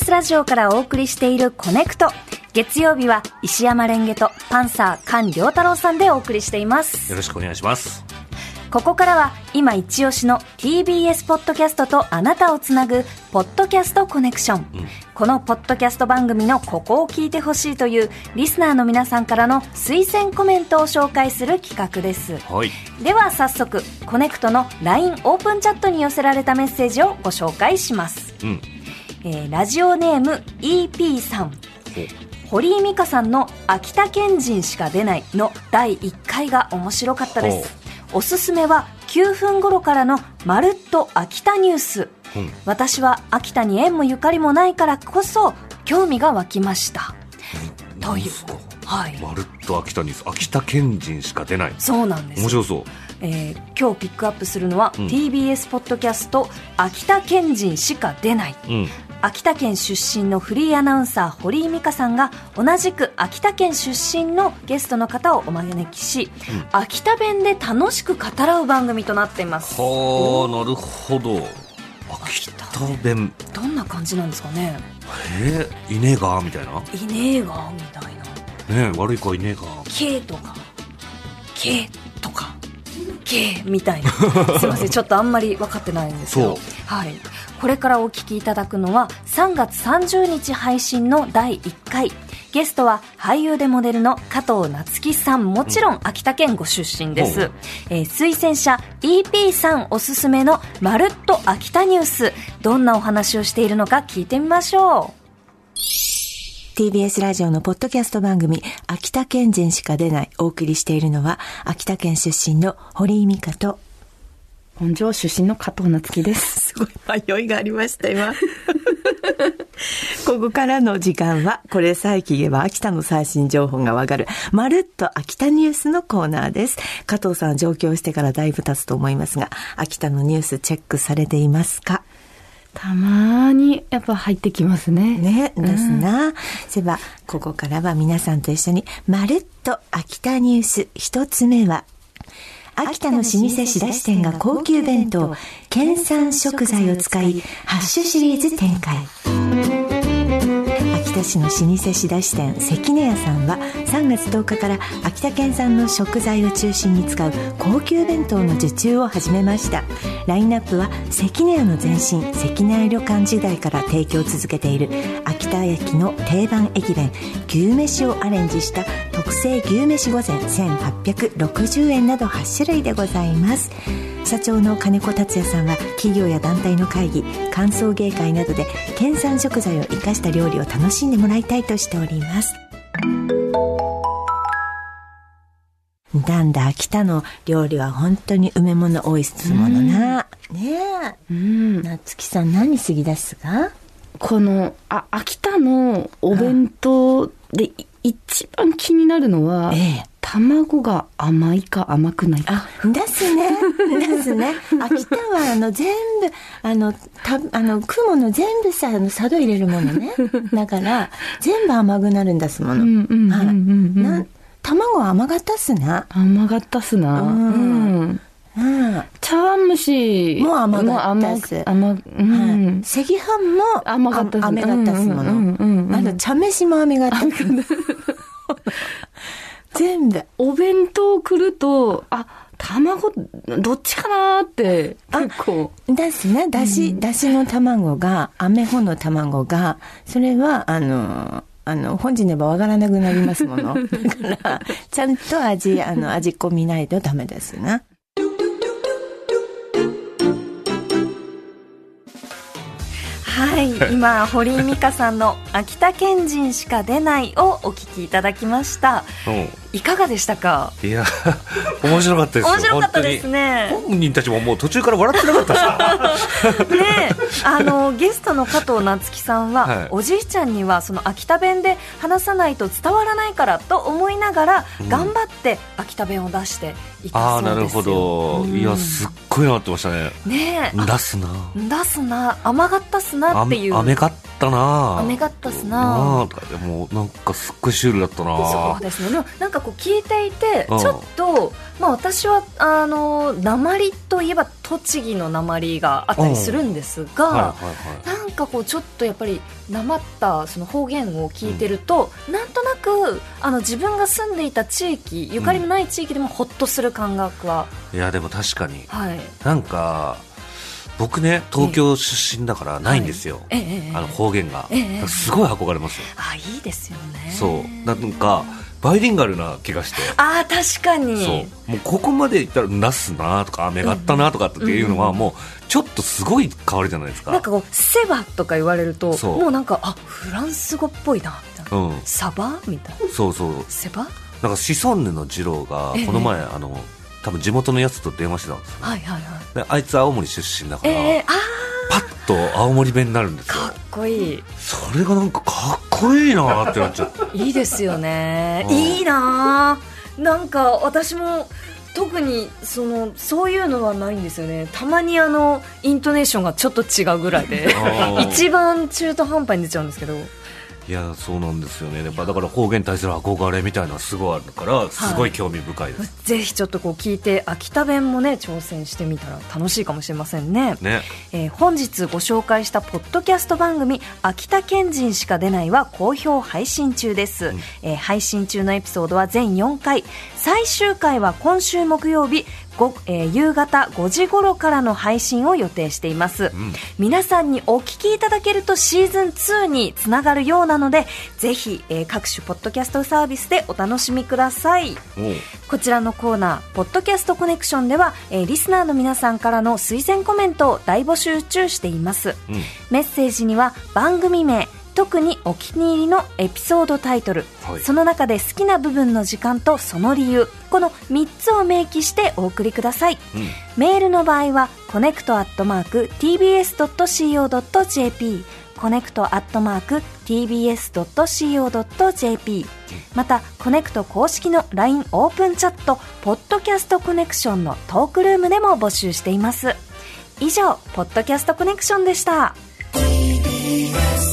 TBS ラジオからお送りしているコネクト。月曜日は石山蓮華とパンサー菅良太郎さんでお送りしています。よろしくお願いします。ここからは今一押しの TBS ポッドキャストとあなたをつなぐポッドキャストコネクション、このポッドキャスト番組のここを聞いてほしいというリスナーの皆さんからの推薦コメントを紹介する企画ですはい。では早速コネクトの LINE オープンチャットに寄せられたメッセージをご紹介します、うん。えーラジオネーム EP さん。堀井美香さんの「秋田県人しか出ない」の第1回が面白かったです。おすすめは9分頃からの「まるっと秋田ニュース」うん。私は秋田に縁もゆかりもないからこそ興味が湧きました。という。はい。まるっと秋田ニュース。秋田県人しか出ない。そうなんです。面白そう。えー今日ピックアップするのは、うん。TBS ポッドキャスト「秋田県人しか出ない」うん。秋田県出身のフリーアナウンサー堀井美香さんが同じく秋田県出身のゲストの方をお招きし、秋田弁で楽しく語らう番組となっています。はあ、なるほど。秋田弁。どんな感じなんですかね。えー、いねえがみたいな？いねえがみたいな。ねえ、悪い子はいねえが。「け」とか「け」とか「け」みたいな。すいませんちょっとあんまり分かってないんですけど。そう。はいこれからお聞きいただくのは3月30日配信の第1回。ゲストは俳優でモデルの加藤夏樹さん。もちろん秋田県ご出身です、ほうえー推薦者 EP さんおすすめの「まるっと秋田ニュース」どんなお話をしているのか聞いてみましょう。TBS ラジオのポッドキャスト番組、秋田県人しか出ない、お送りしているのは、秋田県出身の堀井美香と、本庄出身の加藤夏樹です。すごい迷いがありました、今。ここからの時間は、これさえ聞けば秋田の最新情報がわかる、まるっと秋田ニュースのコーナーです。加藤さん上京してからだいぶ経つと思いますが、秋田のニュースチェックされていますか？たまにやっぱ入ってきますね。ね、ですな。そういえば、ここからは皆さんと一緒に、まるっと秋田ニュース一つ目は、秋田の老舗仕出し店が高級弁当、県産食材を使い、ハッシュシリーズ展開。田市の老舗仕出し店関根屋さんは3月10日から秋田県産の食材を中心に使う高級弁当の受注を始めました。ラインナップは関根屋の前身関根屋旅館時代から提供を続けている秋田駅の定番駅弁牛飯をアレンジした特製牛飯御膳1860円など8種類でございます。社長の金子達也さんは企業や団体の会議歓送迎会などで県産食材を生かした料理を楽しんでもらいたいとしております。なんだ秋田の料理は本当に梅物多いですものな、ねえ。うん。夏木さん何過ぎですかこの、あ、秋田のお弁当でい一番気になるのは、ええ卵が甘いか甘くないか。あ、ですね。ですね。秋田は、あの、全部、あの、た、あの、食うもの全部さ、あの、佐渡入れるものね。だから、全部甘くなるんですもの。はい卵は甘かったっすな。甘かったっすな。ううんん。うん。茶碗蒸しもう甘かったっす甘、甘、うはいん。赤飯も甘かったっすあ甘かったっすもの。あと、茶飯も甘かったっす。全部。お弁当来ると、あ、卵、どっちかなーって、結構。ですね。だし、だしの卵が、アメホの卵が、それは、あの、あの、本人ではわからなくなりますもの。だから、ちゃんと味、あの、味込みないとダメですな。はい、今堀井美香さんの「秋田県人しか出ない」をお聞きいただきましたういかがでしたか？ん。いや、面白かったですよ。面白かったです本ね。本人たちももう途中から笑ってなかったさ。ねあのゲストの加藤夏樹さんは、はいおじいちゃんにはその秋田弁で話さないと伝わらないからと思いながら、うん頑張って秋田弁を出していたああ、そうですよなるほど。うんいや、すっごいなってましたね。ねえ出すな。出すな甘がったすなっていうあめかったな。雨がったすななもなんかすっごいシュールだったな。そうですねでもなんかこう聞いていてうん。ちょっとまあ、私はあの鉛といえば栃木の鉛があったりするんですが、はいはいはい。なんかこうちょっとやっぱりなまったその方言を聞いてると、なんとなくあの自分が住んでいた地域ゆかりのない地域でもほっとする感覚は、いやでも確かに。はい。なんか僕ね東京出身だからないんですよ、ええええあの方言が、すごい憧れますよ、あいいですよね。そう。なんかバイリンガルな気がして。あー確かに。そう。もうここまでいったらなすなとか雨があったなとかっていうのはもうちょっとすごい変わるじゃないですか。なんかこうセバとか言われるともうなんかあフランス語っぽいなみたいな、うん。サバ？みたいな。そうそう。セバ？なんかシソンヌの二郎がええ。この前、あの多分地元のやつと電話してたんですよ、はいはいはい。であいつ青森出身だから、ええあパッと青森弁になるんですよ。ーかっこいい。それがなんかかっこいいなってなっちゃって。いいですよね。うん。いいなあなんか私も特にそのそういうのはないんですよね。たまにあのイントネーションがちょっと違うぐらいで。一番中途半端に出ちゃうんですけどいやそうなんですよね。やっぱだから方言に対する憧れみたいなのはすごいあるからすごい興味深いです、ぜひちょっとこう聞いて秋田弁もね挑戦してみたら楽しいかもしれませんね。ね。えー本日ご紹介したポッドキャスト番組「秋田県人しか出ない」は好評配信中です、えー配信中のエピソードは全4回。最終回は今週木曜日ごえー夕方5時頃からの配信を予定しています、ん。皆さんにお聞きいただけるとシーズン2につながるようなのでぜひ、えー各種ポッドキャストサービスでお楽しみください。こちらのコーナー、ポッドキャストコネクションでは、えーリスナーの皆さんからの推薦コメントを大募集中しています。うん。メッセージには番組名、特にお気に入りのエピソードタイトル、はい。その中で好きな部分の時間とその理由、この3つを明記してお送りください。うん。メールの場合は、コネクトアットマーク tbs.co.jp コネクトアットマーク tbs.co.jp また、コネクト公式の LINE オープンチャット、ポッドキャストコネクションのトークルームでも募集しています。以上、ポッドキャストコネクションでした。TBS